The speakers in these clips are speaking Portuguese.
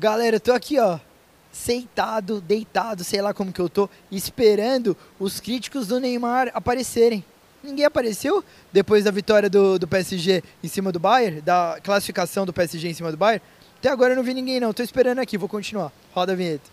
Galera, eu tô aqui, ó, sentado, deitado, sei lá como que eu tô, esperando os críticos do Neymar aparecerem. Ninguém apareceu depois da vitória do, do PSG em cima do Bayern, da classificação do PSG em cima do Bayern. Até agora eu não vi ninguém não, tô esperando aqui, vou continuar. Roda a vinheta.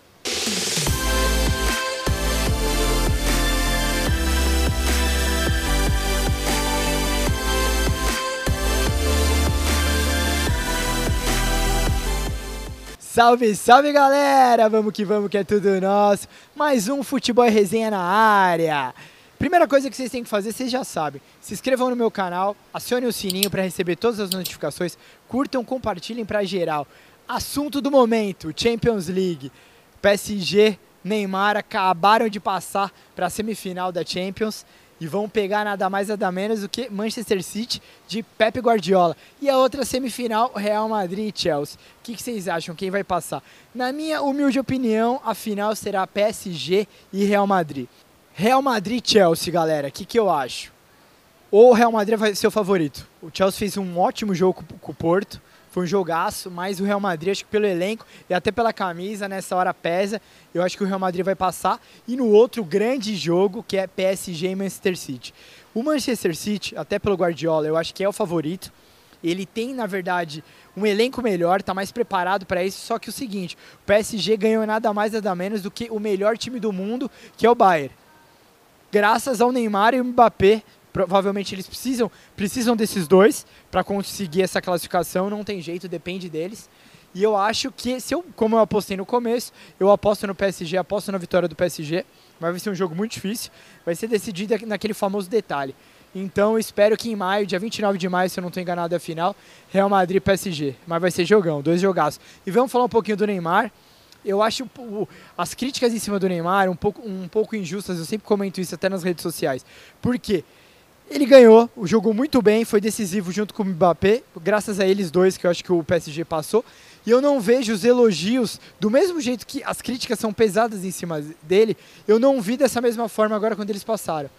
Salve, salve galera! Vamos que vamos que é tudo nosso. Mais um Futebol e Resenha na área. Primeira coisa que vocês têm que fazer, vocês já sabem. Se inscrevam no meu canal, acionem o sininho para receber todas as notificações, curtam, compartilhem para geral. Assunto do momento, Champions League. PSG, Neymar acabaram de passar para a semifinal da Champions e vão pegar nada mais nada menos do que Manchester City de Pep Guardiola. E a outra semifinal, Real Madrid e Chelsea. O que, que, vocês acham? Quem vai passar? Na minha humilde opinião, a final será PSG e Real Madrid. Real Madrid e Chelsea, galera, o que, que eu acho? O Real Madrid vai ser o favorito. O Chelsea fez um ótimo jogo com o Porto. Foi um jogaço, mas o Real Madrid, acho que pelo elenco e até pela camisa, nessa hora pesa. Eu acho que o Real Madrid vai passar. E no outro grande jogo, que é PSG e Manchester City. O Manchester City, até pelo Guardiola, eu acho que é o favorito. Ele tem, na verdade, um elenco melhor, está mais preparado para isso. Só que o seguinte, o PSG ganhou nada mais nada menos do que o melhor time do mundo, que é o Bayern. Graças ao Neymar e o Mbappé, provavelmente eles precisam, precisam desses dois para conseguir essa classificação, não tem jeito, depende deles. E eu acho que, se eu, como eu apostei no começo, eu aposto no PSG, aposto na vitória do PSG. Mas vai ser um jogo muito difícil, vai ser decidido naquele famoso detalhe. Então espero que em maio, dia 29 de maio, se eu não estou enganado, é a final, Real Madrid PSG. Mas vai ser jogão, dois jogaços. E vamos falar um pouquinho do Neymar. Eu acho as críticas em cima do Neymar um pouco, um pouco injustas, eu sempre comento isso até nas redes sociais. Por quê? Ele ganhou, jogou muito bem, foi decisivo junto com o Mbappé, graças a eles dois que eu acho que o PSG passou. E eu não vejo os elogios, do mesmo jeito que as críticas são pesadas em cima dele, eu não vi dessa mesma forma agora quando eles passaram.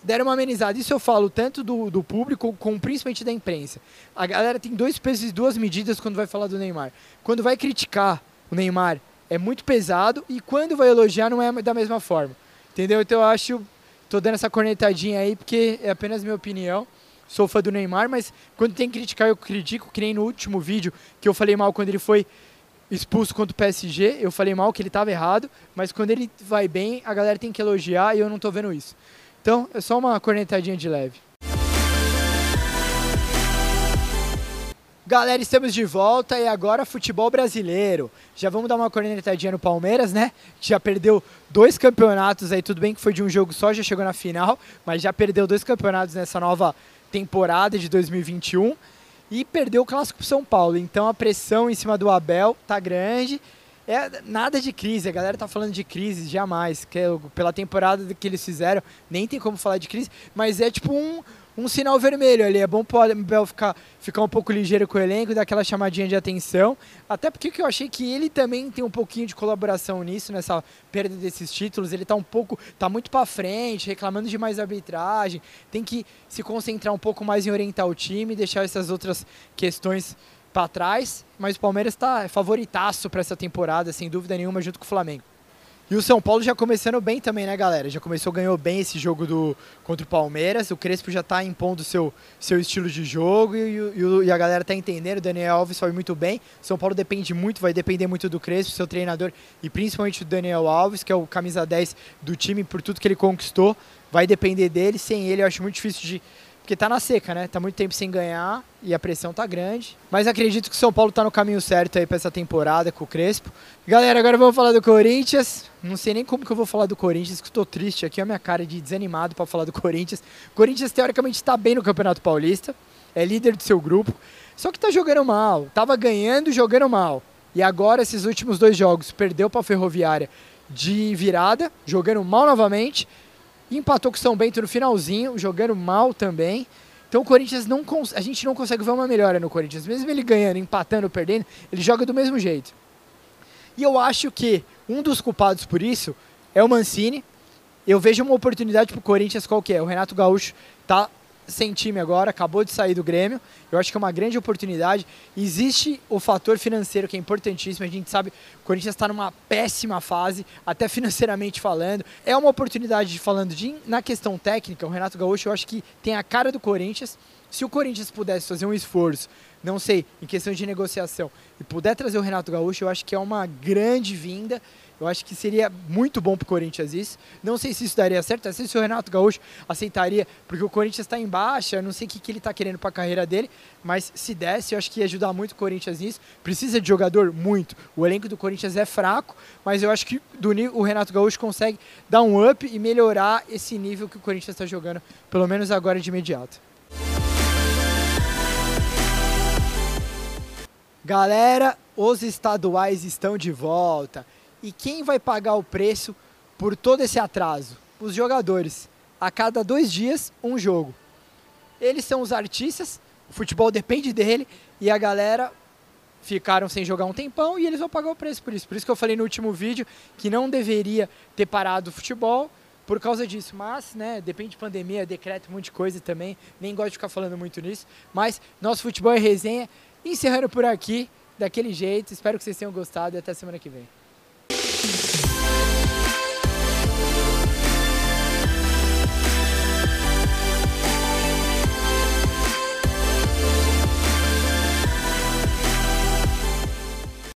Deram uma amenizada. Isso eu falo tanto do, do público como principalmente da imprensa. A galera tem dois pesos e duas medidas quando vai falar do Neymar. Quando vai criticar o Neymar é muito pesado e quando vai elogiar não é da mesma forma. Entendeu? Então eu acho Tô dando essa cornetadinha aí porque é apenas minha opinião. Sou fã do Neymar, mas quando tem que criticar, eu critico. Que nem no último vídeo que eu falei mal quando ele foi expulso contra o PSG. Eu falei mal que ele estava errado, mas quando ele vai bem, a galera tem que elogiar e eu não tô vendo isso. Então, é só uma cornetadinha de leve. Galera, estamos de volta e agora futebol brasileiro. Já vamos dar uma cornetadinha no Palmeiras, né? Já perdeu dois campeonatos aí, tudo bem que foi de um jogo só, já chegou na final, mas já perdeu dois campeonatos nessa nova temporada de 2021 e perdeu o clássico pro São Paulo. Então a pressão em cima do Abel tá grande. É nada de crise, a galera tá falando de crise jamais, que é, pela temporada que eles fizeram, nem tem como falar de crise, mas é tipo um um sinal vermelho ali. É bom o Abel ficar, ficar um pouco ligeiro com o elenco, dar aquela chamadinha de atenção. Até porque eu achei que ele também tem um pouquinho de colaboração nisso, nessa perda desses títulos. Ele está um pouco, tá muito para frente, reclamando de mais arbitragem. Tem que se concentrar um pouco mais em orientar o time, deixar essas outras questões para trás. Mas o Palmeiras está favoritaço para essa temporada, sem dúvida nenhuma, junto com o Flamengo. E o São Paulo já começando bem também, né, galera? Já começou, ganhou bem esse jogo do, contra o Palmeiras. O Crespo já está impondo seu, seu estilo de jogo e, e, e, a galera está entendendo. O Daniel Alves foi muito bem. O São Paulo depende muito, vai depender muito do Crespo, seu treinador, e principalmente do Daniel Alves, que é o camisa 10 do time, por tudo que ele conquistou. Vai depender dele. Sem ele, eu acho muito difícil de, porque tá na seca, né? Tá muito tempo sem ganhar e a pressão tá grande. Mas acredito que o São Paulo tá no caminho certo aí para essa temporada com o Crespo. Galera, agora vamos falar do Corinthians. Não sei nem como que eu vou falar do Corinthians, que estou triste aqui, a minha cara de desanimado para falar do Corinthians. O Corinthians teoricamente está bem no Campeonato Paulista, é líder do seu grupo, só que tá jogando mal. Tava ganhando, jogando mal. E agora esses últimos dois jogos perdeu para Ferroviária de virada, jogando mal novamente empatou com o São Bento no finalzinho, jogando mal também. Então o Corinthians não a gente não consegue ver uma melhora no Corinthians, mesmo ele ganhando, empatando, perdendo, ele joga do mesmo jeito. E eu acho que um dos culpados por isso é o Mancini. Eu vejo uma oportunidade para o Corinthians qual que é? O Renato Gaúcho tá sem time agora, acabou de sair do Grêmio. Eu acho que é uma grande oportunidade. Existe o fator financeiro que é importantíssimo. A gente sabe que o Corinthians está numa péssima fase, até financeiramente falando. É uma oportunidade, falando de, na questão técnica, o Renato Gaúcho eu acho que tem a cara do Corinthians. Se o Corinthians pudesse fazer um esforço, não sei, em questão de negociação, e puder trazer o Renato Gaúcho, eu acho que é uma grande vinda. Eu acho que seria muito bom para o Corinthians isso. Não sei se isso daria certo, não sei se o Renato Gaúcho aceitaria, porque o Corinthians está em baixa, não sei o que, que ele está querendo para a carreira dele, mas se desse, eu acho que ia ajudar muito o Corinthians nisso. Precisa de jogador? Muito. O elenco do Corinthians é fraco, mas eu acho que do, o Renato Gaúcho consegue dar um up e melhorar esse nível que o Corinthians está jogando, pelo menos agora de imediato. Galera, os estaduais estão de volta. E quem vai pagar o preço por todo esse atraso? Os jogadores. A cada dois dias, um jogo. Eles são os artistas, o futebol depende dele, e a galera ficaram sem jogar um tempão e eles vão pagar o preço por isso. Por isso que eu falei no último vídeo que não deveria ter parado o futebol por causa disso. Mas, né, depende de pandemia, decreto, um monte de coisa também. Nem gosto de ficar falando muito nisso. Mas nosso futebol é resenha. Encerrando por aqui, daquele jeito. Espero que vocês tenham gostado e até semana que vem. Thank you.